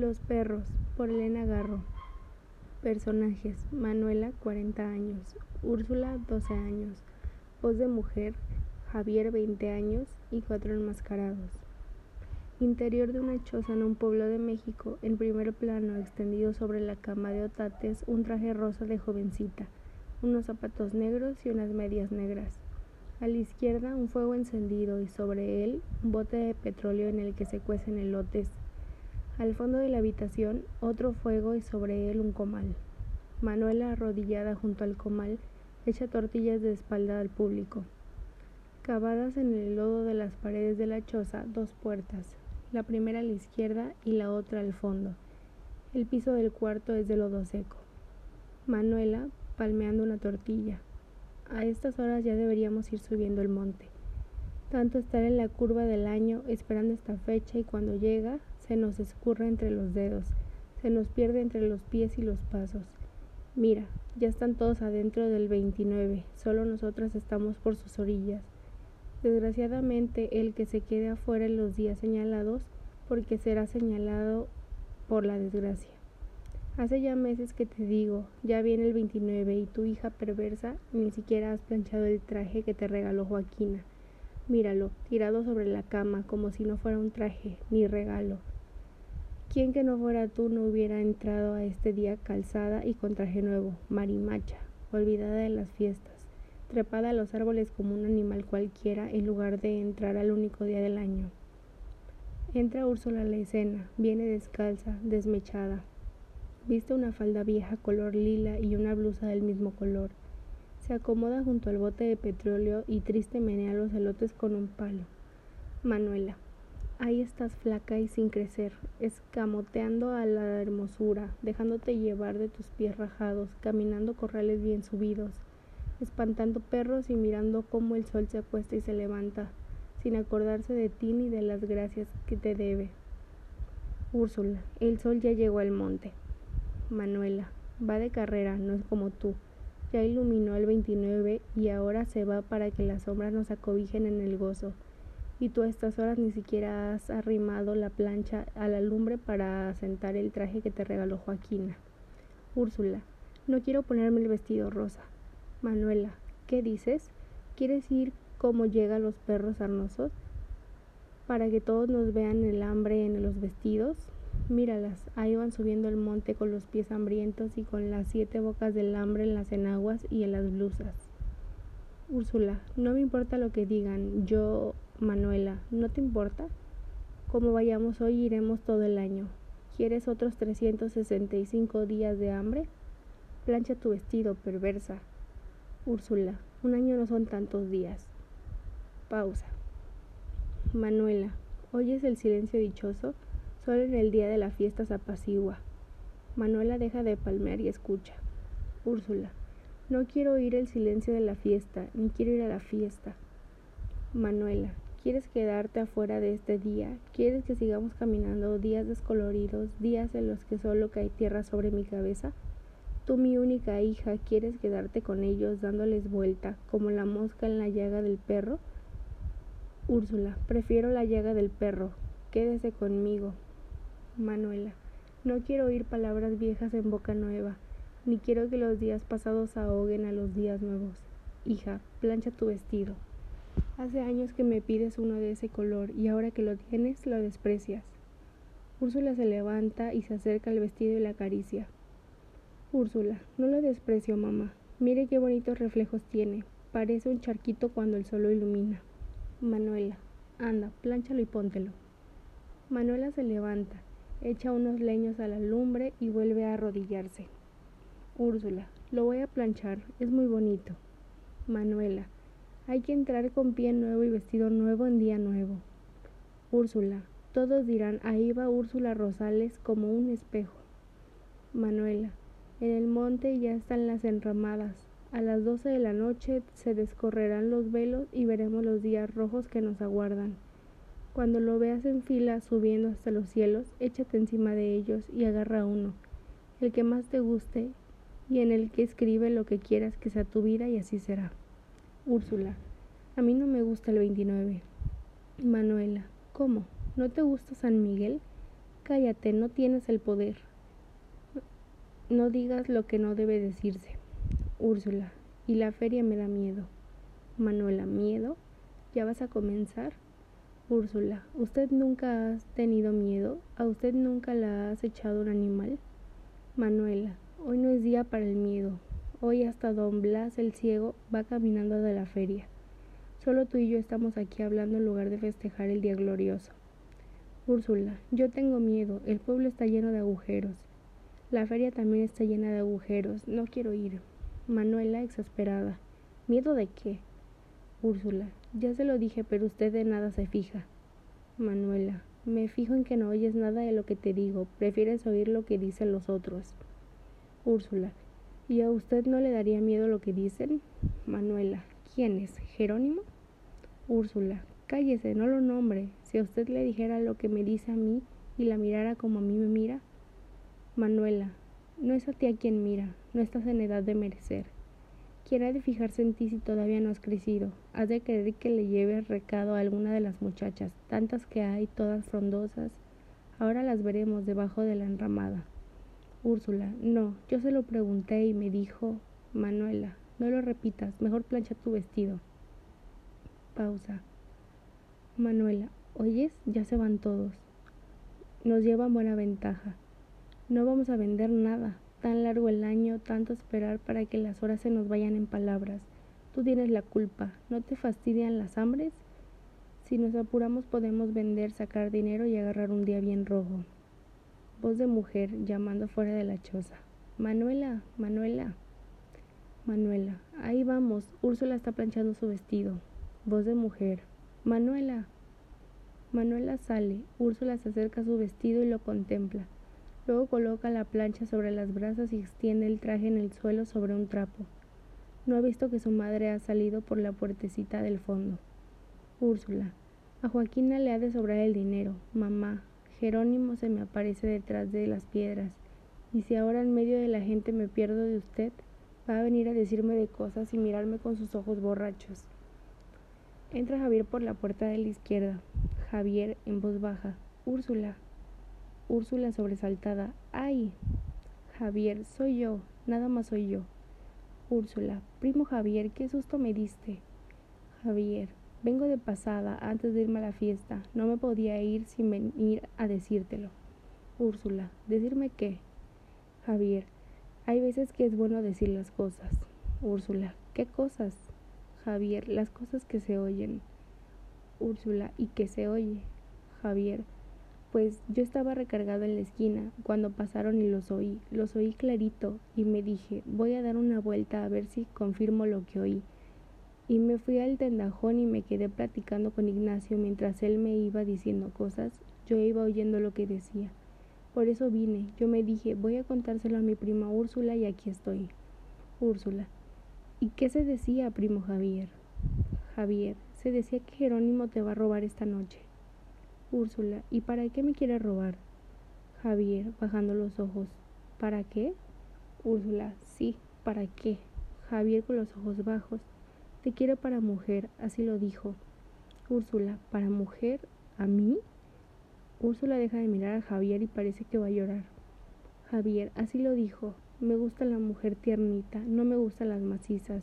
Los perros, por Elena Garro. Personajes: Manuela, 40 años, Úrsula, 12 años, voz de mujer, Javier, 20 años y cuatro enmascarados. Interior de una choza en un pueblo de México, en primer plano, extendido sobre la cama de otates, un traje rosa de jovencita, unos zapatos negros y unas medias negras. A la izquierda, un fuego encendido y sobre él, un bote de petróleo en el que se cuecen elotes. Al fondo de la habitación, otro fuego y sobre él un comal. Manuela, arrodillada junto al comal, echa tortillas de espalda al público. Cavadas en el lodo de las paredes de la choza, dos puertas, la primera a la izquierda y la otra al fondo. El piso del cuarto es de lodo seco. Manuela, palmeando una tortilla. A estas horas ya deberíamos ir subiendo el monte. Tanto estar en la curva del año esperando esta fecha y cuando llega se nos escurre entre los dedos, se nos pierde entre los pies y los pasos. Mira, ya están todos adentro del 29, solo nosotras estamos por sus orillas. Desgraciadamente, el que se quede afuera en los días señalados, porque será señalado por la desgracia. Hace ya meses que te digo, ya viene el 29 y tu hija perversa ni siquiera has planchado el traje que te regaló Joaquina. Míralo, tirado sobre la cama como si no fuera un traje, ni regalo. ¿Quién que no fuera tú no hubiera entrado a este día calzada y con traje nuevo, marimacha, olvidada de las fiestas, trepada a los árboles como un animal cualquiera en lugar de entrar al único día del año? Entra Úrsula a la escena, viene descalza, desmechada, Viste una falda vieja color lila y una blusa del mismo color. Se acomoda junto al bote de petróleo y triste menea los elotes con un palo. Manuela, ahí estás flaca y sin crecer, escamoteando a la hermosura, dejándote llevar de tus pies rajados, caminando corrales bien subidos, espantando perros y mirando cómo el sol se acuesta y se levanta, sin acordarse de ti ni de las gracias que te debe. Úrsula, el sol ya llegó al monte. Manuela, va de carrera, no es como tú. Ya iluminó el 29 y ahora se va para que las sombras nos acobijen en el gozo. Y tú a estas horas ni siquiera has arrimado la plancha a la lumbre para asentar el traje que te regaló Joaquina. Úrsula, no quiero ponerme el vestido rosa. Manuela, ¿qué dices? ¿Quieres ir como llegan los perros arnosos? Para que todos nos vean el hambre en los vestidos. Míralas, ahí van subiendo el monte con los pies hambrientos y con las siete bocas del hambre en las enaguas y en las blusas. Úrsula, no me importa lo que digan, yo, Manuela, ¿no te importa? Como vayamos hoy iremos todo el año. ¿Quieres otros 365 días de hambre? Plancha tu vestido, perversa. Úrsula, un año no son tantos días. Pausa. Manuela, ¿oyes el silencio dichoso? Solo en el día de la fiesta se apacigua. Manuela deja de palmear y escucha. Úrsula. No quiero oír el silencio de la fiesta, ni quiero ir a la fiesta. Manuela. ¿Quieres quedarte afuera de este día? ¿Quieres que sigamos caminando días descoloridos, días en los que solo cae tierra sobre mi cabeza? Tú, mi única hija, ¿quieres quedarte con ellos dándoles vuelta, como la mosca en la llaga del perro? Úrsula, prefiero la llaga del perro. Quédese conmigo, Manuela. No quiero oír palabras viejas en boca nueva, ni quiero que los días pasados ahoguen a los días nuevos. Hija, plancha tu vestido. Hace años que me pides uno de ese color y ahora que lo tienes lo desprecias. Úrsula se levanta y se acerca al vestido y la acaricia. Úrsula, no lo desprecio, mamá. Mire qué bonitos reflejos tiene. Parece un charquito cuando el sol lo ilumina. Manuela, anda, plánchalo y póntelo. Manuela se levanta echa unos leños a la lumbre y vuelve a arrodillarse. Úrsula, lo voy a planchar, es muy bonito. Manuela, hay que entrar con pie nuevo y vestido nuevo en día nuevo. Úrsula, todos dirán, ahí va Úrsula Rosales como un espejo. Manuela, en el monte ya están las enramadas. A las doce de la noche se descorrerán los velos y veremos los días rojos que nos aguardan. Cuando lo veas en fila subiendo hasta los cielos, échate encima de ellos y agarra uno, el que más te guste y en el que escribe lo que quieras que sea tu vida y así será. Úrsula, a mí no me gusta el 29. Manuela, ¿cómo? ¿No te gusta San Miguel? Cállate, no tienes el poder. No digas lo que no debe decirse. Úrsula, y la feria me da miedo. Manuela, ¿miedo? ¿Ya vas a comenzar? Úrsula, ¿usted nunca ha tenido miedo? ¿A usted nunca la ha acechado un animal? Manuela, hoy no es día para el miedo. Hoy hasta don Blas el ciego va caminando de la feria. Solo tú y yo estamos aquí hablando en lugar de festejar el día glorioso. Úrsula, yo tengo miedo, el pueblo está lleno de agujeros. La feria también está llena de agujeros, no quiero ir. Manuela, exasperada. ¿Miedo de qué? Úrsula, ya se lo dije, pero usted de nada se fija. Manuela, me fijo en que no oyes nada de lo que te digo, prefieres oír lo que dicen los otros. Úrsula, ¿y a usted no le daría miedo lo que dicen? Manuela, ¿quién es? ¿Jerónimo? Úrsula, cállese, no lo nombre. Si a usted le dijera lo que me dice a mí y la mirara como a mí me mira. Manuela, no es a ti a quien mira, no estás en edad de merecer. ¿Quién ha de fijarse en ti si todavía no has crecido? Has de querer que le lleves recado a alguna de las muchachas, tantas que hay, todas frondosas. Ahora las veremos debajo de la enramada. Úrsula, no, yo se lo pregunté y me dijo, Manuela, no lo repitas, mejor plancha tu vestido. Pausa. Manuela, ¿oyes? Ya se van todos. Nos llevan buena ventaja. No vamos a vender nada, tan largo el año, tanto esperar para que las horas se nos vayan en palabras. Tú tienes la culpa. ¿No te fastidian las hambres? Si nos apuramos podemos vender, sacar dinero y agarrar un día bien rojo. Voz de mujer llamando fuera de la choza. Manuela, Manuela. Manuela, ahí vamos. Úrsula está planchando su vestido. Voz de mujer. Manuela. Manuela sale. Úrsula se acerca a su vestido y lo contempla. Luego coloca la plancha sobre las brasas y extiende el traje en el suelo sobre un trapo. No ha visto que su madre ha salido por la puertecita del fondo. Úrsula. A Joaquina le ha de sobrar el dinero. Mamá. Jerónimo se me aparece detrás de las piedras. Y si ahora en medio de la gente me pierdo de usted, va a venir a decirme de cosas y mirarme con sus ojos borrachos. Entra Javier por la puerta de la izquierda. Javier en voz baja. Úrsula, Úrsula sobresaltada. ¡Ay! Javier, soy yo, nada más soy yo. Úrsula, primo Javier, qué susto me diste. Javier, vengo de pasada antes de irme a la fiesta. No me podía ir sin venir a decírtelo. Úrsula, ¿decirme qué? Javier, hay veces que es bueno decir las cosas. Úrsula, ¿qué cosas? Javier, las cosas que se oyen. Úrsula, ¿y qué se oye? Javier, pues yo estaba recargado en la esquina cuando pasaron y los oí, los oí clarito y me dije, voy a dar una vuelta a ver si confirmo lo que oí. Y me fui al tendajón y me quedé platicando con Ignacio mientras él me iba diciendo cosas, yo iba oyendo lo que decía. Por eso vine, yo me dije, voy a contárselo a mi prima Úrsula y aquí estoy. Úrsula. ¿Y qué se decía, primo Javier? Javier, se decía que Jerónimo te va a robar esta noche. Úrsula, ¿y para qué me quiere robar? Javier, bajando los ojos. ¿Para qué? Úrsula, sí, ¿para qué? Javier con los ojos bajos. Te quiero para mujer, así lo dijo. Úrsula, ¿para mujer? ¿A mí? Úrsula deja de mirar a Javier y parece que va a llorar. Javier, así lo dijo. Me gusta la mujer tiernita, no me gustan las macizas.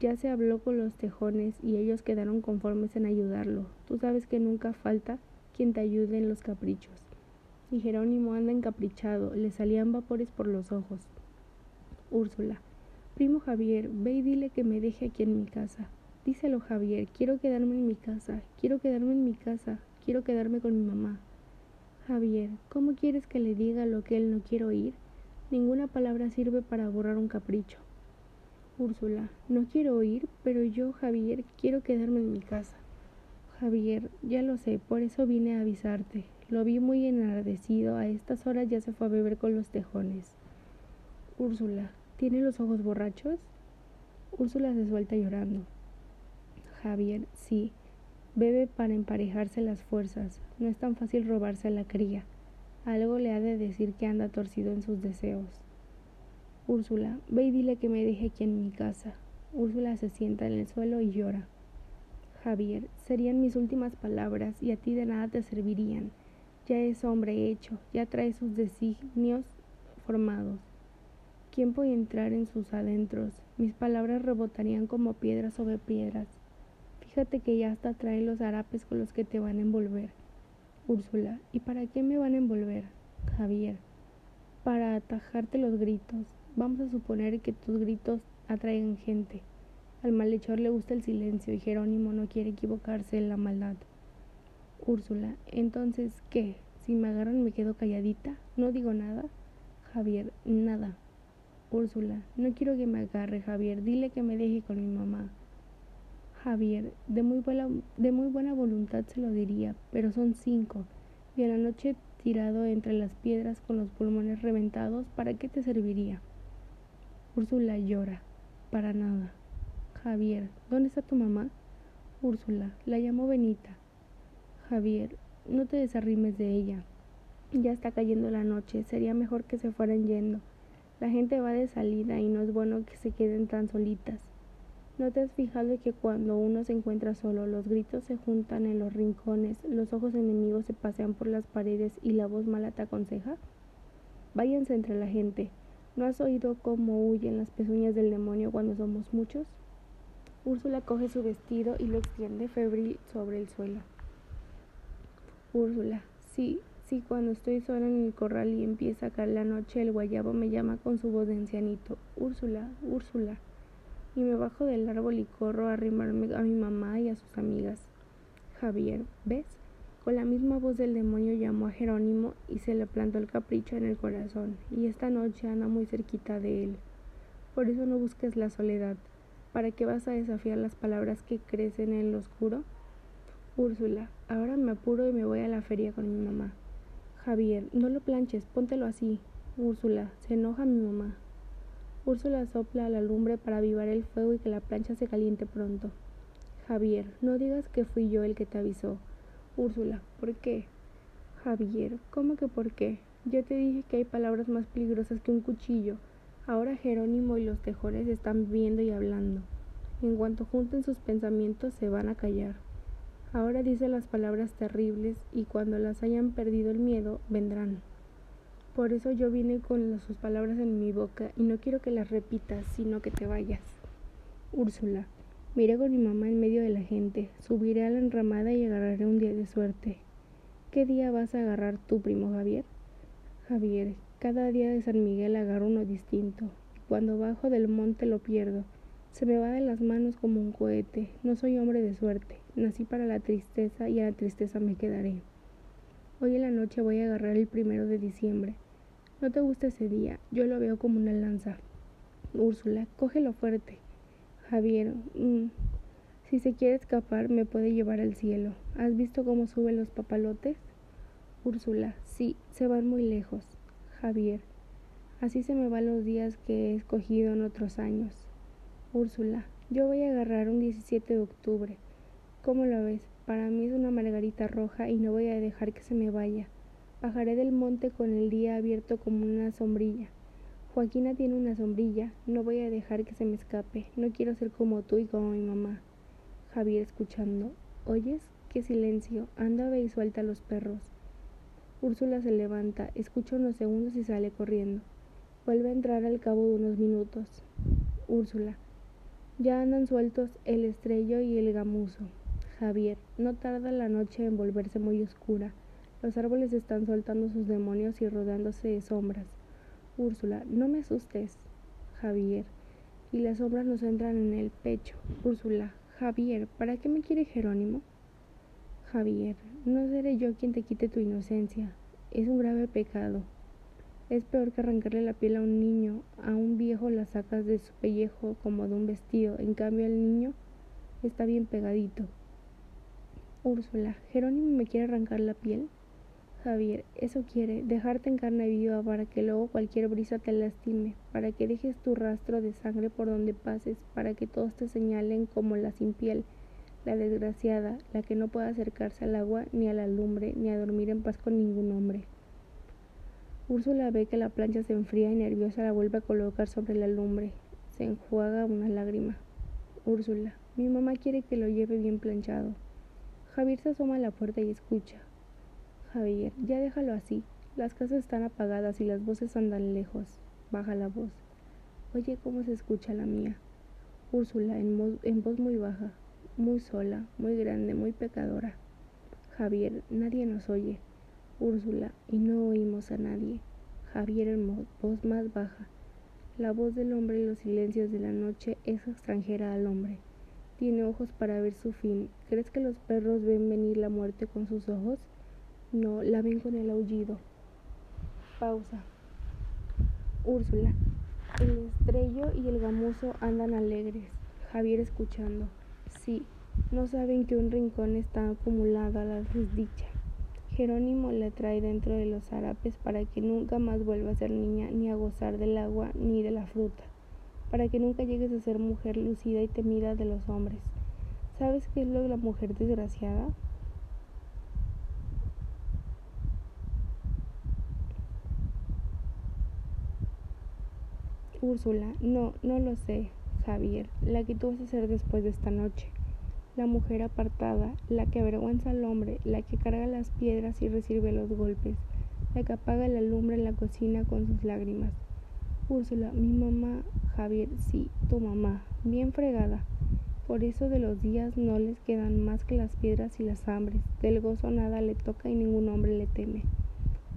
Ya se habló con los tejones y ellos quedaron conformes en ayudarlo. Tú sabes que nunca falta quien te ayude en los caprichos. Y Jerónimo anda encaprichado, le salían vapores por los ojos. Úrsula, primo Javier, ve y dile que me deje aquí en mi casa. Díselo, Javier, quiero quedarme en mi casa, quiero quedarme en mi casa, quiero quedarme con mi mamá. Javier, ¿cómo quieres que le diga lo que él no quiere oír? Ninguna palabra sirve para borrar un capricho. Úrsula, no quiero oír, pero yo, Javier, quiero quedarme en mi casa. Javier, ya lo sé, por eso vine a avisarte. Lo vi muy enardecido, a estas horas ya se fue a beber con los tejones. Úrsula, ¿tiene los ojos borrachos? Úrsula se suelta llorando. Javier, sí, bebe para emparejarse las fuerzas. No es tan fácil robarse a la cría. Algo le ha de decir que anda torcido en sus deseos. Úrsula, ve y dile que me deje aquí en mi casa. Úrsula se sienta en el suelo y llora. Javier, serían mis últimas palabras y a ti de nada te servirían. ya es hombre hecho, ya trae sus designios formados. ¿Quién puede entrar en sus adentros? Mis palabras rebotarían como piedras sobre piedras. Fíjate que ya hasta trae los harapes con los que te van a envolver. Úrsula, ¿y para qué me van a envolver? Javier, para atajarte los gritos. Vamos a suponer que tus gritos atraigan gente. Al malhechor le gusta el silencio y Jerónimo no quiere equivocarse en la maldad. Úrsula, entonces, ¿qué? Si me agarran me quedo calladita, no digo nada. Javier, nada. Úrsula, no quiero que me agarre, Javier, dile que me deje con mi mamá. Javier, de muy buena, de muy buena voluntad se lo diría, pero son cinco, y a la noche tirado entre las piedras con los pulmones reventados, ¿para qué te serviría? Úrsula llora, para nada. Javier, ¿dónde está tu mamá? Úrsula, la llamo Benita. Javier, no te desarrimes de ella. Ya está cayendo la noche, sería mejor que se fueran yendo. La gente va de salida y no es bueno que se queden tan solitas. ¿No te has fijado que cuando uno se encuentra solo, los gritos se juntan en los rincones, los ojos enemigos se pasean por las paredes y la voz mala te aconseja? Váyanse entre la gente. ¿No has oído cómo huyen las pezuñas del demonio cuando somos muchos? Úrsula coge su vestido y lo extiende febril sobre el suelo. Úrsula, sí, Sí, cuando estoy sola en el corral y empieza a caer la noche, el guayabo me llama con su voz de ancianito, Úrsula, Úrsula. Y me bajo del árbol y corro a arrimarme a mi mamá y a sus amigas. Javier, ¿ves? Con la misma voz del demonio llamó a Jerónimo y se le plantó el capricho en el corazón, y esta noche anda muy cerquita de él. Por eso no busques la soledad. ¿Para qué vas a desafiar las palabras que crecen en el oscuro? Úrsula, ahora me apuro y me voy a la feria con mi mamá. Javier, no lo planches, póntelo así. Úrsula, se enoja mi mamá. Úrsula sopla a la lumbre para avivar el fuego y que la plancha se caliente pronto. Javier, no digas que fui yo el que te avisó. Úrsula, ¿por qué? Javier, ¿cómo que por qué? Yo te dije que hay palabras más peligrosas que un cuchillo. Ahora Jerónimo y los tejones están viendo y hablando. En cuanto junten sus pensamientos se van a callar. Ahora dice las palabras terribles y cuando las hayan perdido el miedo, vendrán. Por eso yo vine con sus palabras en mi boca y no quiero que las repitas, sino que te vayas. Úrsula, miré con mi mamá en medio de la gente, subiré a la enramada y agarraré un día de suerte. ¿Qué día vas a agarrar tú, primo Javier? Javier, cada día de San Miguel agarro uno distinto. Cuando bajo del monte lo pierdo. Se me va de las manos como un cohete. No soy hombre de suerte. Nací para la tristeza y a la tristeza me quedaré. Hoy en la noche voy a agarrar el primero de diciembre. No te gusta ese día, yo lo veo como una lanza. Úrsula, cógelo fuerte. Javier, mm, si se quiere escapar, me puede llevar al cielo. ¿Has visto cómo suben los papalotes? Úrsula, sí, se van muy lejos. Javier, así se me van los días que he escogido en otros años. Úrsula, yo voy a agarrar un 17 de octubre. ¿Cómo lo ves? Para mí es una margarita roja y no voy a dejar que se me vaya. Bajaré del monte con el día abierto como una sombrilla. Joaquina tiene una sombrilla, no voy a dejar que se me escape. No quiero ser como tú y como mi mamá. Javier escuchando. ¿Oyes? ¡Qué silencio! Anda, ve y suelta a los perros. Úrsula se levanta, escucha unos segundos y sale corriendo. Vuelve a entrar al cabo de unos minutos. Úrsula. Ya andan sueltos el estrello y el gamuzo. Javier, no tarda la noche en volverse muy oscura. Los árboles están soltando sus demonios y rodeándose de sombras. Úrsula, no me asustes. Javier, y las sombras nos entran en el pecho. Úrsula, Javier, ¿para qué me quiere Jerónimo? Javier, no seré yo quien te quite tu inocencia. Es un grave pecado. Es peor que arrancarle la piel a un niño. A un viejo la sacas de su pellejo como de un vestido. En cambio, el niño está bien pegadito. Úrsula, Jerónimo me quiere arrancar la piel. Javier, eso quiere, dejarte en carne viva para que luego cualquier brisa te lastime, para que dejes tu rastro de sangre por donde pases, para que todos te señalen como la sin piel, la desgraciada, la que no puede acercarse al agua, ni a la lumbre, ni a dormir en paz con ningún hombre. Úrsula ve que la plancha se enfría y nerviosa la vuelve a colocar sobre la lumbre. Se enjuaga una lágrima. Úrsula, mi mamá quiere que lo lleve bien planchado. Javier se asoma a la puerta y escucha. Javier, ya déjalo así. Las casas están apagadas y las voces andan lejos. Baja la voz. Oye, ¿cómo se escucha la mía? Úrsula, en, en voz muy baja, muy sola, muy grande, muy pecadora. Javier, nadie nos oye. Úrsula, y no oímos a nadie. Javier en voz más baja. La voz del hombre en los silencios de la noche es extranjera al hombre. Tiene ojos para ver su fin. ¿Crees que los perros ven venir la muerte con sus ojos? No, la ven con el aullido. Pausa. Úrsula. El estrello y el gamuzo andan alegres. Javier escuchando. Sí, no saben que un rincón está acumulado a la desdicha. Jerónimo la trae dentro de los harapes para que nunca más vuelva a ser niña ni a gozar del agua ni de la fruta, para que nunca llegues a ser mujer lucida y temida de los hombres. ¿Sabes qué es lo de la mujer desgraciada? Úrsula, no, no lo sé, Javier, la que tú vas a hacer después de esta noche la mujer apartada, la que avergüenza al hombre, la que carga las piedras y recibe los golpes, la que apaga la lumbre en la cocina con sus lágrimas. Úrsula, mi mamá, Javier, sí, tu mamá, bien fregada. Por eso de los días no les quedan más que las piedras y las hambres, del gozo nada le toca y ningún hombre le teme.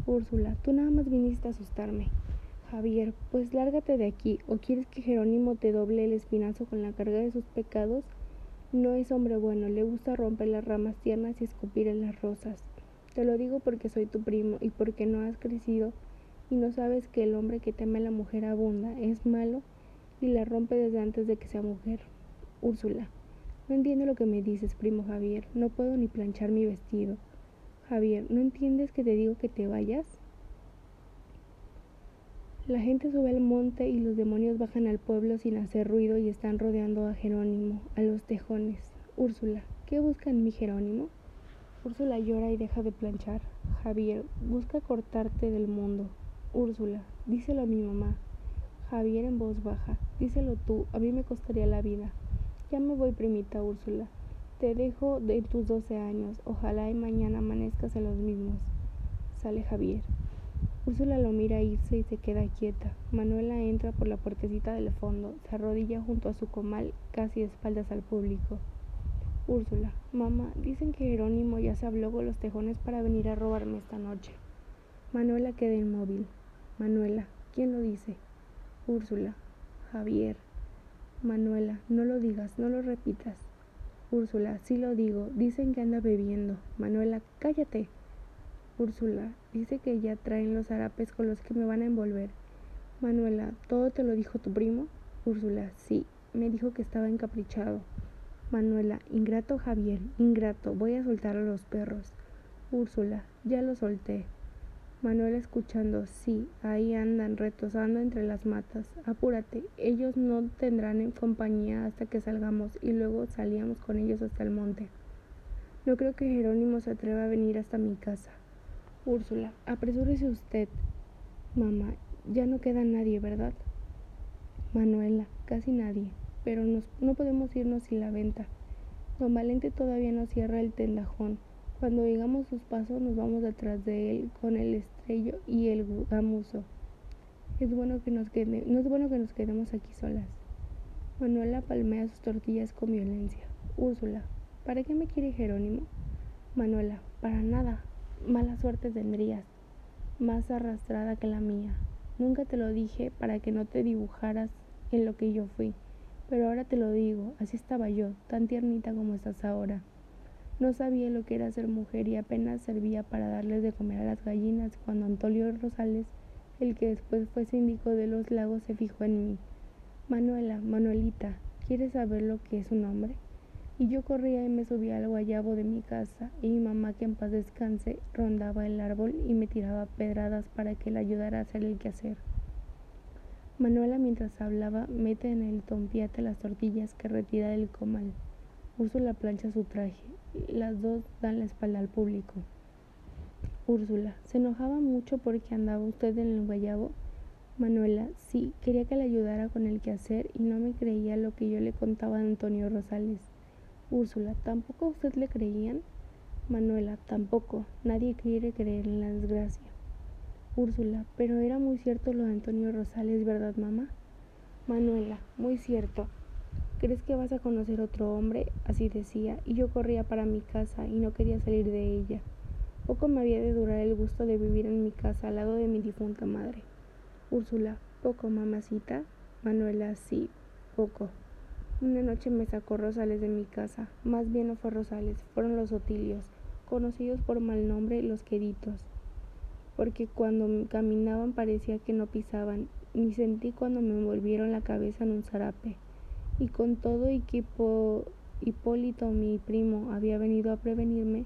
Úrsula, tú nada más viniste a asustarme. Javier, pues lárgate de aquí, o quieres que Jerónimo te doble el espinazo con la carga de sus pecados no es hombre bueno, le gusta romper las ramas tiernas y escupir en las rosas. Te lo digo porque soy tu primo y porque no has crecido y no sabes que el hombre que teme a la mujer abunda, es malo y la rompe desde antes de que sea mujer. Úrsula, no entiendo lo que me dices, primo Javier, no puedo ni planchar mi vestido. Javier, ¿no entiendes que te digo que te vayas? La gente sube al monte y los demonios bajan al pueblo sin hacer ruido y están rodeando a Jerónimo, a los tejones. Úrsula, ¿qué busca en mi Jerónimo? Úrsula llora y deja de planchar. Javier, busca cortarte del mundo. Úrsula, díselo a mi mamá. Javier en voz baja, díselo tú, a mí me costaría la vida. Ya me voy, primita Úrsula. Te dejo de tus doce años. Ojalá y mañana amanezcas en los mismos. Sale Javier. Úrsula lo mira irse y se queda quieta. Manuela entra por la puertecita del fondo, se arrodilla junto a su comal, casi de espaldas al público. Úrsula, mamá, dicen que Jerónimo ya se habló con los tejones para venir a robarme esta noche. Manuela queda inmóvil. Manuela, ¿quién lo dice? Úrsula, Javier. Manuela, no lo digas, no lo repitas. Úrsula, sí lo digo, dicen que anda bebiendo. Manuela, cállate. Úrsula, dice que ya traen los harapes con los que me van a envolver. Manuela, ¿todo te lo dijo tu primo? Úrsula, sí, me dijo que estaba encaprichado. Manuela, ingrato Javier, ingrato, voy a soltar a los perros. Úrsula, ya lo solté. Manuela escuchando, sí, ahí andan retosando entre las matas. Apúrate, ellos no tendrán en compañía hasta que salgamos y luego salíamos con ellos hasta el monte. No creo que Jerónimo se atreva a venir hasta mi casa. Úrsula, apresúrese usted. Mamá, ya no queda nadie, ¿verdad? Manuela, casi nadie, pero no podemos irnos sin la venta. Don Valente todavía no cierra el tendajón. Cuando oigamos sus pasos nos vamos detrás de él con el estrello y el gamuzo. Es bueno que nos quede, no es bueno que nos quedemos aquí solas. Manuela palmea sus tortillas con violencia. Úrsula, ¿para qué me quiere Jerónimo? Manuela, para nada mala suerte tendrías, más arrastrada que la mía. Nunca te lo dije para que no te dibujaras en lo que yo fui, pero ahora te lo digo, así estaba yo, tan tiernita como estás ahora. No sabía lo que era ser mujer y apenas servía para darles de comer a las gallinas cuando Antonio Rosales, el que después fue síndico de los lagos, se fijó en mí. Manuela, Manuelita, ¿quieres saber lo que es un hombre? Y yo corría y me subía al guayabo de mi casa, y mi mamá, que en paz descanse, rondaba el árbol y me tiraba pedradas para que le ayudara a hacer el quehacer. Manuela, mientras hablaba, mete en el tompiate las tortillas que retira del comal. Úrsula plancha su traje. Las dos dan la espalda al público. Úrsula, ¿se enojaba mucho porque andaba usted en el guayabo? Manuela, sí, quería que le ayudara con el quehacer y no me creía lo que yo le contaba a Antonio Rosales. Úrsula, ¿tampoco a usted le creían? Manuela, tampoco. Nadie quiere creer en la desgracia. Úrsula, pero era muy cierto lo de Antonio Rosales, ¿verdad, mamá? Manuela, muy cierto. ¿Crees que vas a conocer otro hombre? Así decía, y yo corría para mi casa y no quería salir de ella. Poco me había de durar el gusto de vivir en mi casa al lado de mi difunta madre. Úrsula, poco, mamacita. Manuela, sí, poco. Una noche me sacó Rosales de mi casa. Más bien no fue Rosales, fueron los Otilios, conocidos por mal nombre los queditos. Porque cuando caminaban parecía que no pisaban, ni sentí cuando me envolvieron la cabeza en un zarape y con todo que Hipólito, mi primo, había venido a prevenirme,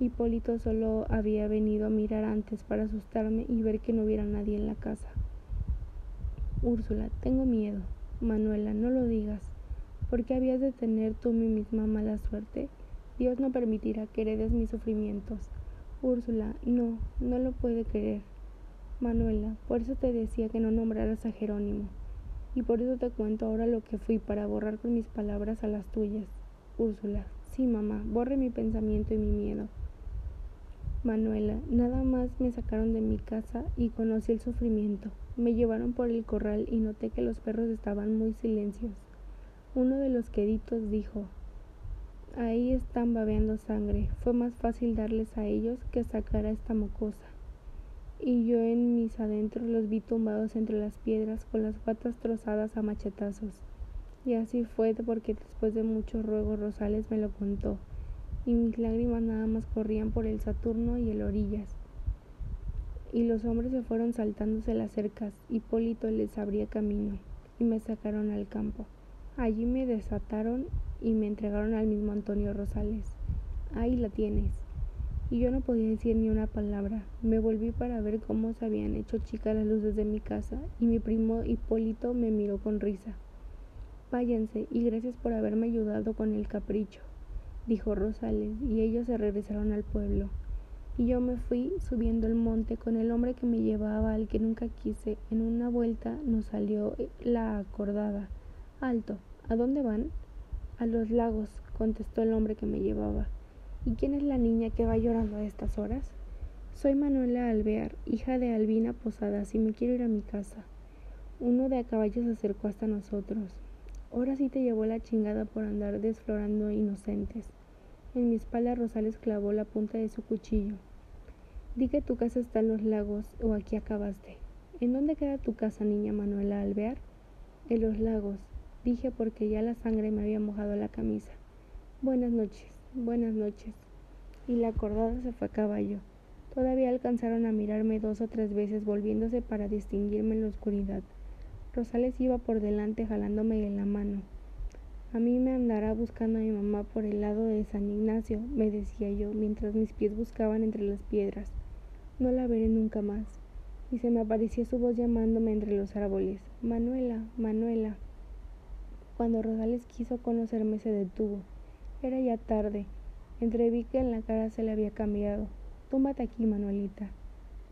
Hipólito solo había venido a mirar antes para asustarme y ver que no hubiera nadie en la casa. Úrsula, tengo miedo. Manuela, no lo digas. ¿Por qué habías de tener tú mi misma mala suerte? Dios no permitirá que heredes mis sufrimientos. Úrsula, no, no lo puede querer. Manuela, por eso te decía que no nombraras a Jerónimo. Y por eso te cuento ahora lo que fui para borrar con mis palabras a las tuyas. Úrsula. Sí, mamá, borre mi pensamiento y mi miedo. Manuela, nada más me sacaron de mi casa y conocí el sufrimiento. Me llevaron por el corral y noté que los perros estaban muy silencios. Uno de los queditos dijo, Ahí están babeando sangre. Fue más fácil darles a ellos que sacar a esta mocosa y yo en mis adentros los vi tumbados entre las piedras con las patas trozadas a machetazos. Y así fue porque después de muchos ruegos Rosales me lo contó, y mis lágrimas nada más corrían por el Saturno y el Orillas. Y los hombres se fueron saltándose las cercas, Hipólito les abría camino, y me sacaron al campo. Allí me desataron y me entregaron al mismo Antonio Rosales. Ahí la tienes y yo no podía decir ni una palabra. Me volví para ver cómo se habían hecho chicas las luces de mi casa y mi primo Hipólito me miró con risa. Váyanse y gracias por haberme ayudado con el capricho, dijo Rosales, y ellos se regresaron al pueblo. Y yo me fui subiendo el monte con el hombre que me llevaba al que nunca quise. En una vuelta nos salió la acordada. Alto, ¿a dónde van? A los lagos, contestó el hombre que me llevaba. ¿Y quién es la niña que va llorando a estas horas? Soy Manuela Alvear, hija de Albina Posadas, y me quiero ir a mi casa. Uno de a caballo se acercó hasta nosotros. Ahora sí te llevó la chingada por andar desflorando inocentes. En mi espalda Rosales clavó la punta de su cuchillo. Di que tu casa está en los lagos o aquí acabaste. ¿En dónde queda tu casa, niña Manuela Alvear? En los lagos, dije porque ya la sangre me había mojado la camisa. Buenas noches. Buenas noches. Y la acordada se fue a caballo. Todavía alcanzaron a mirarme dos o tres veces volviéndose para distinguirme en la oscuridad. Rosales iba por delante jalándome de la mano. A mí me andará buscando a mi mamá por el lado de San Ignacio, me decía yo, mientras mis pies buscaban entre las piedras. No la veré nunca más. Y se me aparecía su voz llamándome entre los árboles. Manuela, Manuela. Cuando Rosales quiso conocerme se detuvo. Era ya tarde. Entreví que en la cara se le había cambiado. Túmbate aquí, Manuelita.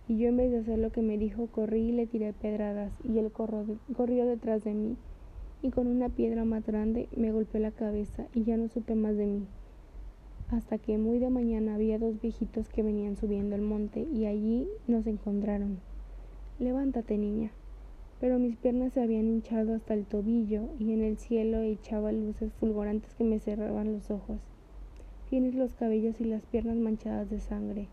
Y yo en vez de hacer lo que me dijo, corrí y le tiré pedradas, y él corrió detrás de mí, y con una piedra más grande me golpeó la cabeza, y ya no supe más de mí. Hasta que muy de mañana había dos viejitos que venían subiendo el monte, y allí nos encontraron. Levántate, niña, pero mis piernas se habían hinchado hasta el tobillo y en el cielo echaba luces fulgurantes que me cerraban los ojos. Tienes los cabellos y las piernas manchadas de sangre.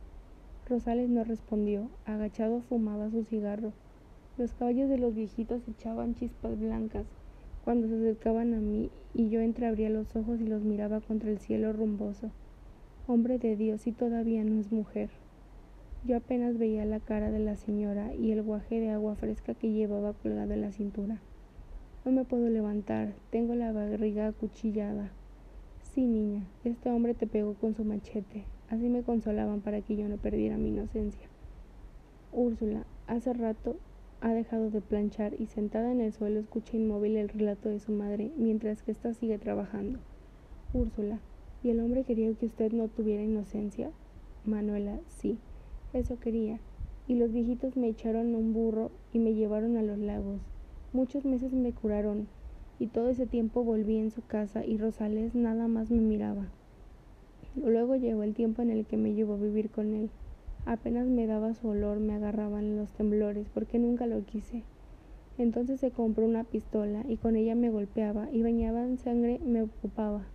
Rosales no respondió, agachado fumaba su cigarro. Los caballos de los viejitos echaban chispas blancas cuando se acercaban a mí y yo entreabría los ojos y los miraba contra el cielo rumboso. Hombre de Dios, y todavía no es mujer. Yo apenas veía la cara de la señora y el guaje de agua fresca que llevaba colgado en la cintura. No me puedo levantar, tengo la barriga acuchillada. Sí, niña, este hombre te pegó con su machete. Así me consolaban para que yo no perdiera mi inocencia. Úrsula, hace rato ha dejado de planchar y sentada en el suelo escucha inmóvil el relato de su madre mientras que ésta sigue trabajando. Úrsula, ¿y el hombre quería que usted no tuviera inocencia? Manuela, sí. Eso quería. Y los viejitos me echaron un burro y me llevaron a los lagos. Muchos meses me curaron, y todo ese tiempo volví en su casa y Rosales nada más me miraba. Luego llegó el tiempo en el que me llevó a vivir con él. Apenas me daba su olor, me agarraban los temblores, porque nunca lo quise. Entonces se compró una pistola y con ella me golpeaba y bañaba en sangre me ocupaba.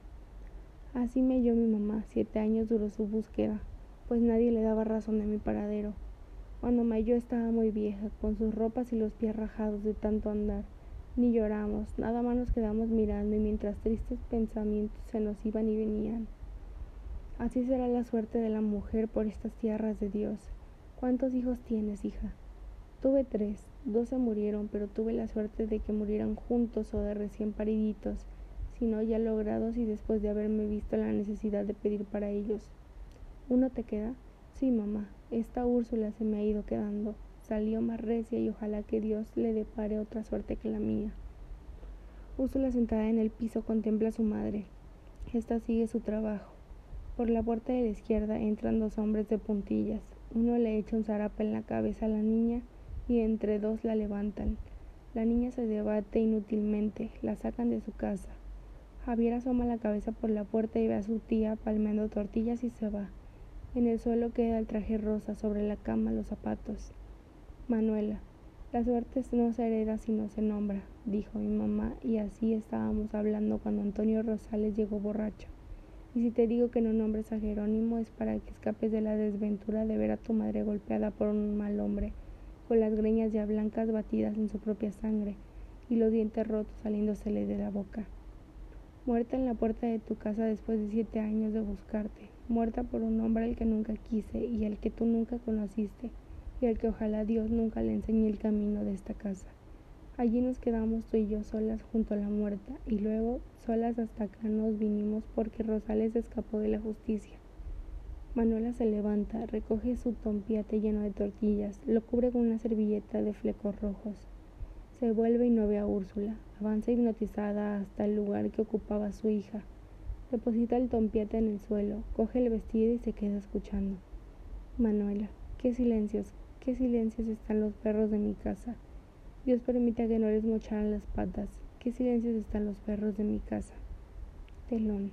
Así me halló mi mamá. Siete años duró su búsqueda, pues nadie le daba razón de mi paradero. Cuando halló estaba muy vieja, con sus ropas y los pies rajados de tanto andar. Ni lloramos, nada más nos quedamos mirando y mientras tristes pensamientos se nos iban y venían. Así será la suerte de la mujer por estas tierras de Dios. ¿Cuántos hijos tienes, hija? Tuve tres, dos se murieron, pero tuve la suerte de que murieran juntos o de recién pariditos, sino ya logrados y después de haberme visto la necesidad de pedir para ellos. ¿Uno te queda? Sí, mamá, esta Úrsula se me ha ido quedando. Salió más recia y ojalá que Dios le depare otra suerte que la mía. Úrsula sentada en el piso contempla a su madre. Esta sigue su trabajo. Por la puerta de la izquierda entran dos hombres de puntillas. Uno le echa un zarape en la cabeza a la niña y entre dos la levantan. La niña se debate inútilmente, la sacan de su casa. Javier asoma la cabeza por la puerta y ve a su tía palmeando tortillas y se va. En el suelo queda el traje rosa, sobre la cama los zapatos. Manuela, la suerte no se hereda sino se nombra, dijo mi mamá, y así estábamos hablando cuando Antonio Rosales llegó borracho. Y si te digo que no nombres a Jerónimo es para que escapes de la desventura de ver a tu madre golpeada por un mal hombre, con las greñas ya blancas batidas en su propia sangre y los dientes rotos saliéndosele de la boca. Muerta en la puerta de tu casa después de siete años de buscarte, muerta por un hombre al que nunca quise y al que tú nunca conociste, y al que ojalá Dios nunca le enseñe el camino de esta casa. Allí nos quedamos tú y yo solas junto a la muerta, y luego solas hasta acá nos vinimos porque Rosales escapó de la justicia. Manuela se levanta, recoge su tompiate lleno de tortillas, lo cubre con una servilleta de flecos rojos. Se vuelve y no ve a Úrsula. Avanza hipnotizada hasta el lugar que ocupaba su hija. Deposita el tompiate en el suelo, coge el vestido y se queda escuchando. Manuela, qué silencios, qué silencios están los perros de mi casa. Dios permita que no les mocharan las patas. Qué silencios están los perros de mi casa. Telón.